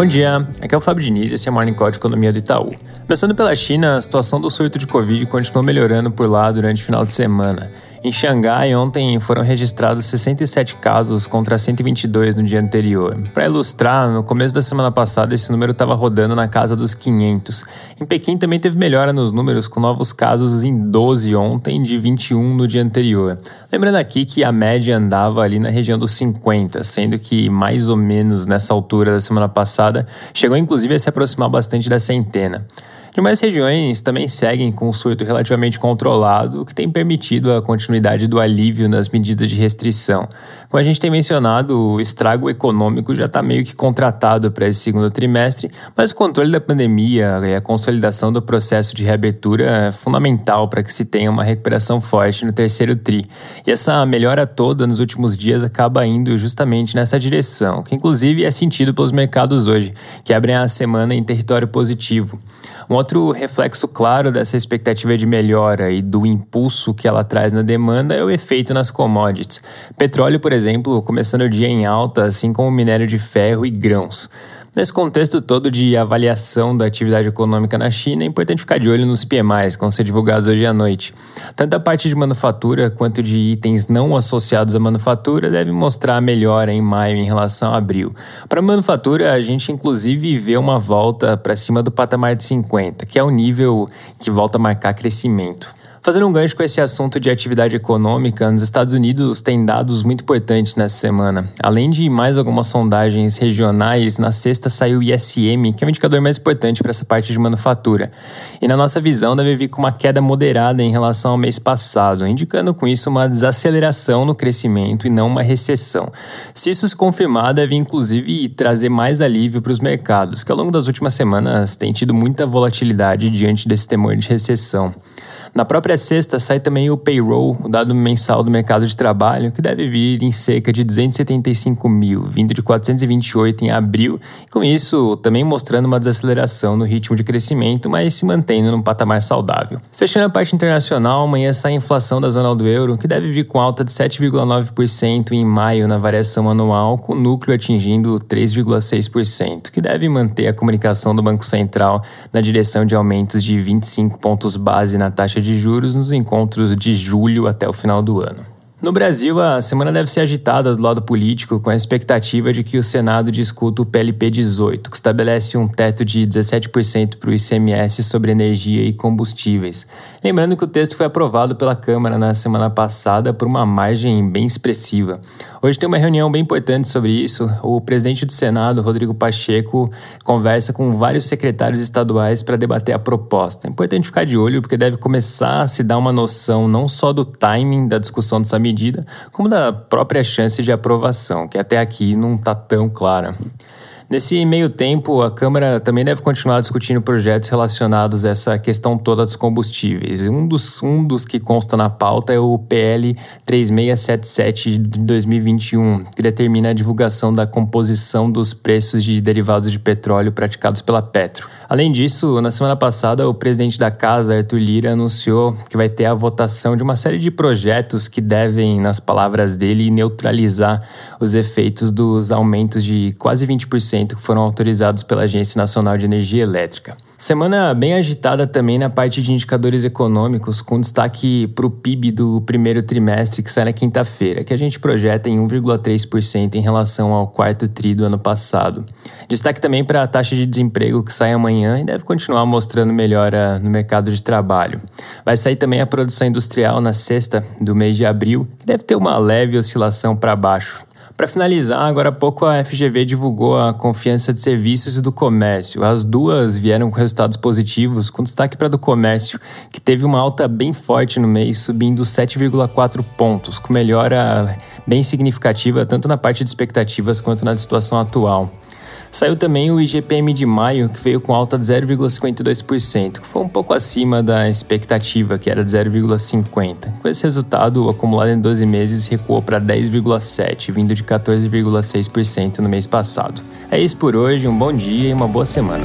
Bom dia, aqui é o Fábio Diniz e esse é o Morning Call de Economia do Itaú. Começando pela China, a situação do surto de Covid continuou melhorando por lá durante o final de semana. Em Xangai, ontem foram registrados 67 casos contra 122 no dia anterior. Para ilustrar, no começo da semana passada esse número estava rodando na casa dos 500. Em Pequim também teve melhora nos números, com novos casos em 12 ontem, de 21 no dia anterior. Lembrando aqui que a média andava ali na região dos 50, sendo que mais ou menos nessa altura da semana passada chegou inclusive a se aproximar bastante da centena. Demais regiões também seguem com um surto relativamente controlado, o que tem permitido a continuidade do alívio nas medidas de restrição. Como a gente tem mencionado, o estrago econômico já está meio que contratado para esse segundo trimestre, mas o controle da pandemia e a consolidação do processo de reabertura é fundamental para que se tenha uma recuperação forte no terceiro TRI. E essa melhora toda nos últimos dias acaba indo justamente nessa direção, que inclusive é sentido pelos mercados hoje, que abrem a semana em território positivo. Um outro reflexo claro dessa expectativa de melhora e do impulso que ela traz na demanda é o efeito nas commodities. Petróleo, por exemplo, começando o dia em alta, assim como minério de ferro e grãos. Nesse contexto todo de avaliação da atividade econômica na China, é importante ficar de olho nos PMIs, que vão ser divulgados hoje à noite. Tanto a parte de manufatura quanto de itens não associados à manufatura devem mostrar melhora em maio em relação a abril. Para a manufatura, a gente inclusive vê uma volta para cima do patamar de 50, que é o nível que volta a marcar crescimento. Fazendo um gancho com esse assunto de atividade econômica, nos Estados Unidos tem dados muito importantes nessa semana. Além de mais algumas sondagens regionais, na sexta saiu o ISM, que é o indicador mais importante para essa parte de manufatura. E na nossa visão deve vir com uma queda moderada em relação ao mês passado, indicando com isso uma desaceleração no crescimento e não uma recessão. Se isso se confirmar, deve inclusive trazer mais alívio para os mercados, que ao longo das últimas semanas têm tido muita volatilidade diante desse temor de recessão. Na própria sexta sai também o payroll, o dado mensal do mercado de trabalho, que deve vir em cerca de 275 mil, vindo de 428 em abril, com isso também mostrando uma desaceleração no ritmo de crescimento, mas se mantendo num patamar saudável. Fechando a parte internacional, amanhã sai a inflação da zona do euro, que deve vir com alta de 7,9% em maio na variação anual, com o núcleo atingindo 3,6%, que deve manter a comunicação do Banco Central na direção de aumentos de 25 pontos base na taxa taxa de juros nos encontros de julho até o final do ano. No Brasil, a semana deve ser agitada do lado político, com a expectativa de que o Senado discuta o PLP 18, que estabelece um teto de 17% para o ICMS sobre energia e combustíveis. Lembrando que o texto foi aprovado pela Câmara na semana passada por uma margem bem expressiva. Hoje tem uma reunião bem importante sobre isso. O presidente do Senado, Rodrigo Pacheco, conversa com vários secretários estaduais para debater a proposta. É importante ficar de olho, porque deve começar a se dar uma noção não só do timing da discussão dessa medida, como da própria chance de aprovação, que até aqui não está tão clara. Nesse meio tempo, a Câmara também deve continuar discutindo projetos relacionados a essa questão toda dos combustíveis. Um dos, um dos que consta na pauta é o PL 3677 de 2021, que determina a divulgação da composição dos preços de derivados de petróleo praticados pela Petro. Além disso, na semana passada, o presidente da casa, Arthur Lira, anunciou que vai ter a votação de uma série de projetos que devem, nas palavras dele, neutralizar os efeitos dos aumentos de quase 20% que foram autorizados pela Agência Nacional de Energia Elétrica. Semana bem agitada também na parte de indicadores econômicos, com destaque para o PIB do primeiro trimestre, que sai na quinta-feira, que a gente projeta em 1,3% em relação ao quarto tri do ano passado. Destaque também para a taxa de desemprego, que sai amanhã e deve continuar mostrando melhora no mercado de trabalho. Vai sair também a produção industrial na sexta do mês de abril, que deve ter uma leve oscilação para baixo. Para finalizar, agora há pouco a FGV divulgou a confiança de serviços e do comércio. As duas vieram com resultados positivos, com destaque para a do comércio, que teve uma alta bem forte no mês, subindo 7,4 pontos, com melhora bem significativa tanto na parte de expectativas quanto na situação atual. Saiu também o IGPM de maio, que veio com alta de 0,52%, que foi um pouco acima da expectativa, que era de 0,50%. Com esse resultado, o acumulado em 12 meses recuou para 10,7%, vindo de 14,6% no mês passado. É isso por hoje, um bom dia e uma boa semana.